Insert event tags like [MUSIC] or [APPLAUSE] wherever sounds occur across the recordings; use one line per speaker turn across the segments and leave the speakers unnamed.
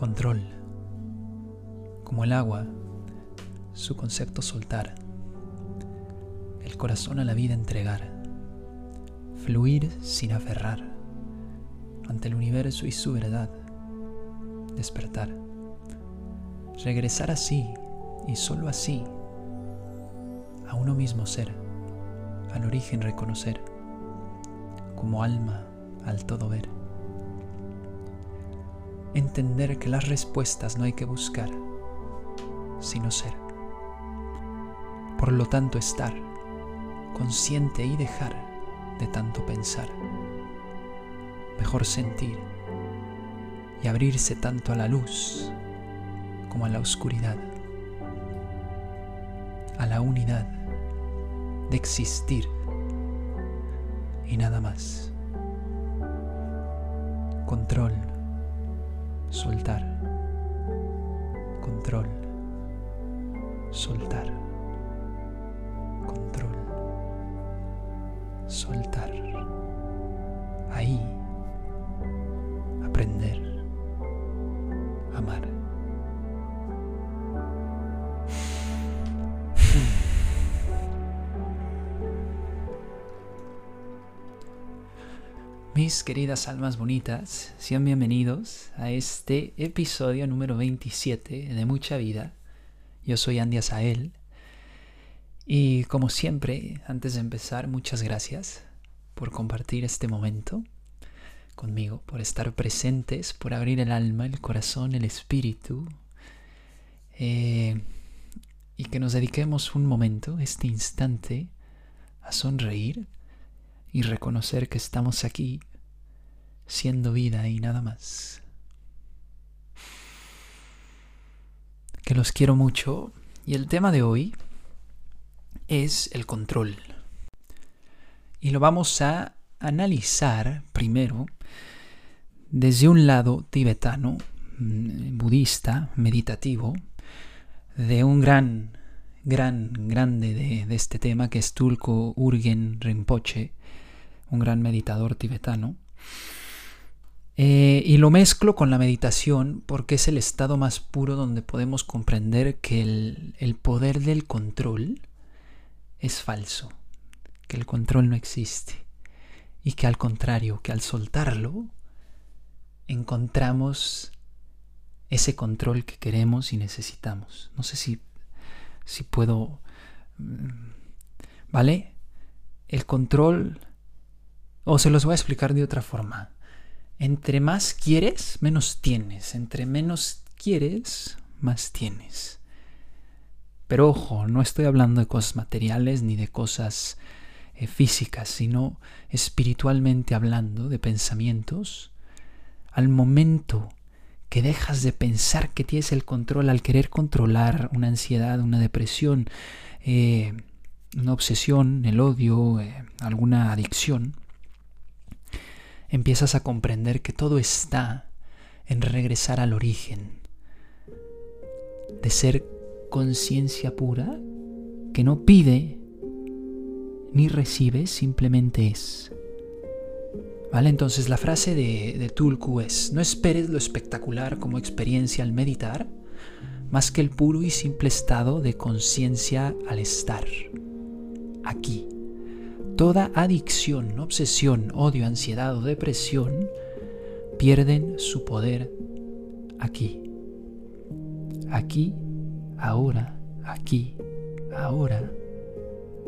Control. Como el agua, su concepto soltar. El corazón a la vida entregar. Fluir sin aferrar. Ante el universo y su verdad. Despertar. Regresar así y solo así a uno mismo ser, al origen reconocer, como alma al todo ver. Entender que las respuestas no hay que buscar, sino ser. Por lo tanto, estar consciente y dejar de tanto pensar. Mejor sentir y abrirse tanto a la luz como a la oscuridad, a la unidad de existir y nada más. Control, soltar, control, soltar, control, soltar. Mis queridas almas bonitas, sean bienvenidos a este episodio número 27 de Mucha Vida. Yo soy Andy Asael y como siempre, antes de empezar, muchas gracias por compartir este momento conmigo, por estar presentes, por abrir el alma, el corazón, el espíritu eh, y que nos dediquemos un momento, este instante, a sonreír y reconocer que estamos aquí siendo vida y nada más. Que los quiero mucho y el tema de hoy es el control. Y lo vamos a analizar primero desde un lado tibetano, mm, budista, meditativo, de un gran, gran, grande de, este tema que es Tulko Urgen Rinpoche, un gran meditador tibetano. Eh, y lo mezclo con la meditación porque es el estado más puro donde podemos comprender que el, poder del control es falso, que el control no existe y que al contrario, que al soltarlo, encontramos ese control que queremos y necesitamos. No sé si, si puedo... mm, ¿Vale? El control... O se los voy a explicar de otra forma. Entre más quieres, menos tienes. Entre menos quieres, más tienes. Pero ojo, no estoy hablando de cosas materiales ni de cosas eh, físicas, sino espiritualmente hablando de pensamientos. Al momento que dejas de pensar que tienes el control al querer controlar una ansiedad, una depresión, eh, una obsesión, el odio, eh, alguna adicción, empiezas a comprender que todo está en regresar al origen, de ser conciencia pura que no pide ni recibe, simplemente es. ¿Vale? Entonces la frase de, de Tulku es, no esperes lo espectacular como experiencia al meditar, más que el puro y simple estado de conciencia al estar aquí. Toda adicción, obsesión, odio, ansiedad o depresión pierden su poder aquí. Aquí, ahora, aquí, ahora.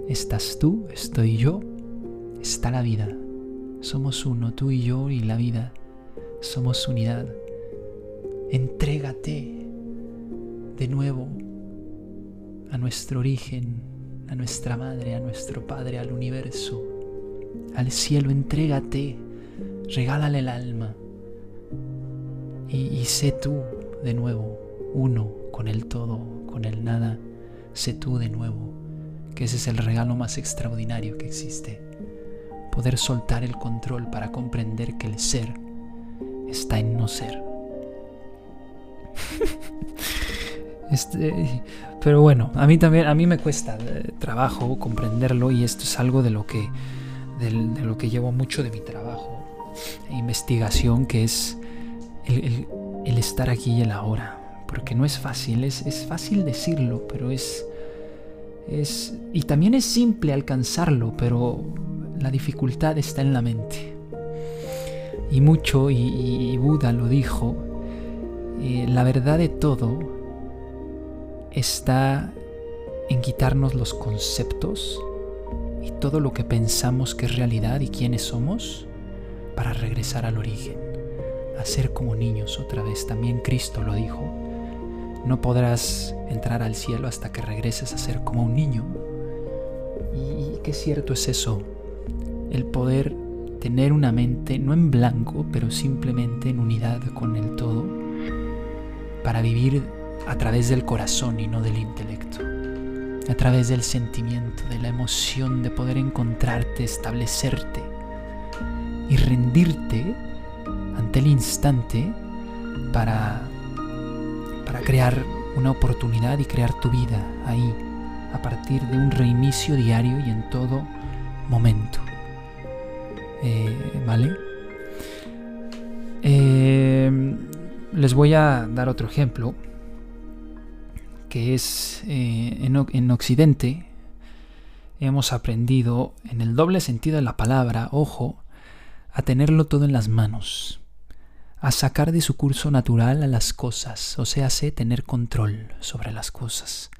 Estás tú, estoy yo, está la vida. Somos uno, tú y yo y la vida. Somos unidad. Entrégate de nuevo a nuestro origen, a nuestra madre, a nuestro padre, al universo, al cielo. Entrégate, regálale el alma y, y sé tú de nuevo uno con el todo, con el nada. Sé tú de nuevo, que ese es el regalo más extraordinario que existe. Poder soltar el control para comprender que el ser está en no ser. [LAUGHS] Este, pero bueno, a mí también, a mí me cuesta eh, trabajo comprenderlo y esto es algo de lo que, de, lo que llevo mucho de mi trabajo e investigación, que es el estar aquí y el ahora, porque no es fácil, es, es fácil decirlo, pero es, es... Y también es simple alcanzarlo, pero la dificultad está en la mente. Y mucho, y, Buda lo dijo, eh, la verdad de todo está en quitarnos los conceptos y todo lo que pensamos que es realidad y quiénes somos para regresar al origen, a ser como niños otra vez. También Cristo lo dijo. No podrás entrar al cielo hasta que regreses a ser como un niño. Y qué cierto es eso, el poder tener una mente no en blanco, pero simplemente en unidad con el todo, para vivir a través del corazón y no del intelecto, a través del sentimiento, de la emoción de poder encontrarte, establecerte y rendirte ante el instante para, para crear una oportunidad y crear tu vida ahí, a partir de un reinicio diario y en todo momento. Eh, ¿Vale? Eh, les voy a dar otro ejemplo, que es eh, en, en Occidente hemos aprendido en el doble sentido de la palabra, ojo, a tenerlo todo en las manos, a sacar de su curso natural a las cosas, o sea, tener control sobre las cosas,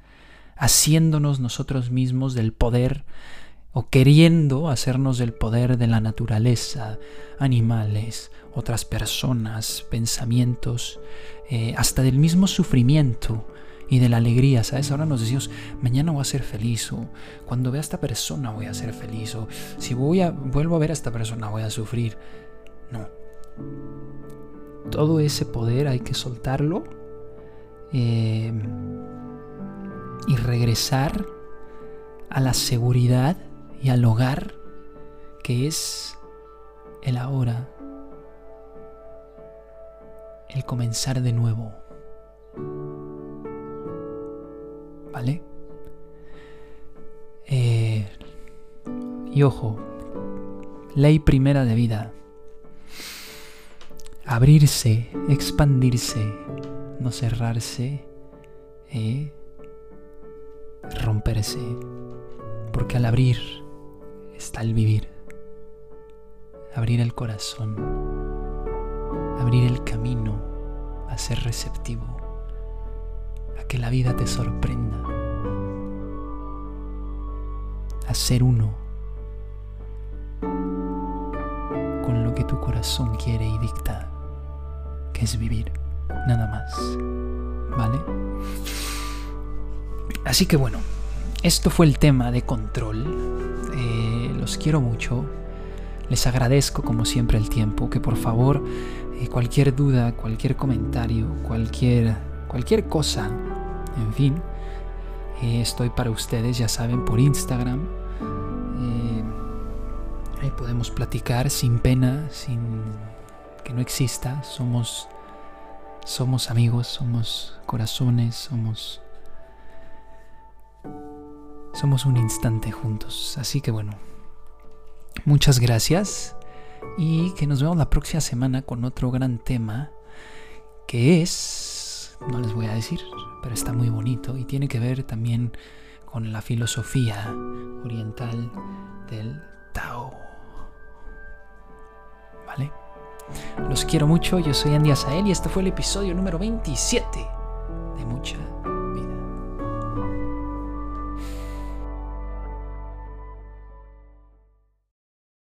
haciéndonos nosotros mismos del poder o queriendo hacernos del poder de la naturaleza, animales, otras personas, pensamientos, eh, hasta del mismo sufrimiento y de la alegría, ¿sabes? Ahora nos decimos, mañana voy a ser feliz, o cuando vea a esta persona voy a ser feliz, o si voy a, vuelvo a ver a esta persona voy a sufrir. No. Todo ese poder hay que soltarlo eh, y regresar a la seguridad y al hogar que es el ahora, el comenzar de nuevo. Eh, y ojo, ley primera de vida. Abrirse, expandirse, no cerrarse, eh, romperse. Porque al abrir está el vivir. Abrir el corazón. Abrir el camino a ser receptivo que la vida te sorprenda, a ser uno con lo que tu corazón quiere y dicta, que es vivir, nada más. ¿Vale? Así que bueno, esto fue el tema de control. Eh, los quiero mucho. Les agradezco como siempre el tiempo. Que por favor, eh, cualquier duda, cualquier comentario, cualquier, cualquier cosa en fin, eh, estoy para ustedes, ya saben, por Instagram. Eh, ahí podemos platicar sin pena, sin que no exista. Somos, somos amigos, somos corazones, somos, somos un instante juntos. Así que bueno, muchas gracias y que nos vemos la próxima semana con otro gran tema que es, no les voy a decir, pero está muy bonito y tiene que ver también con la filosofía oriental del Tao. ¿Vale? Los quiero mucho, yo soy Andy Azael y este fue el episodio número 27 de Mucha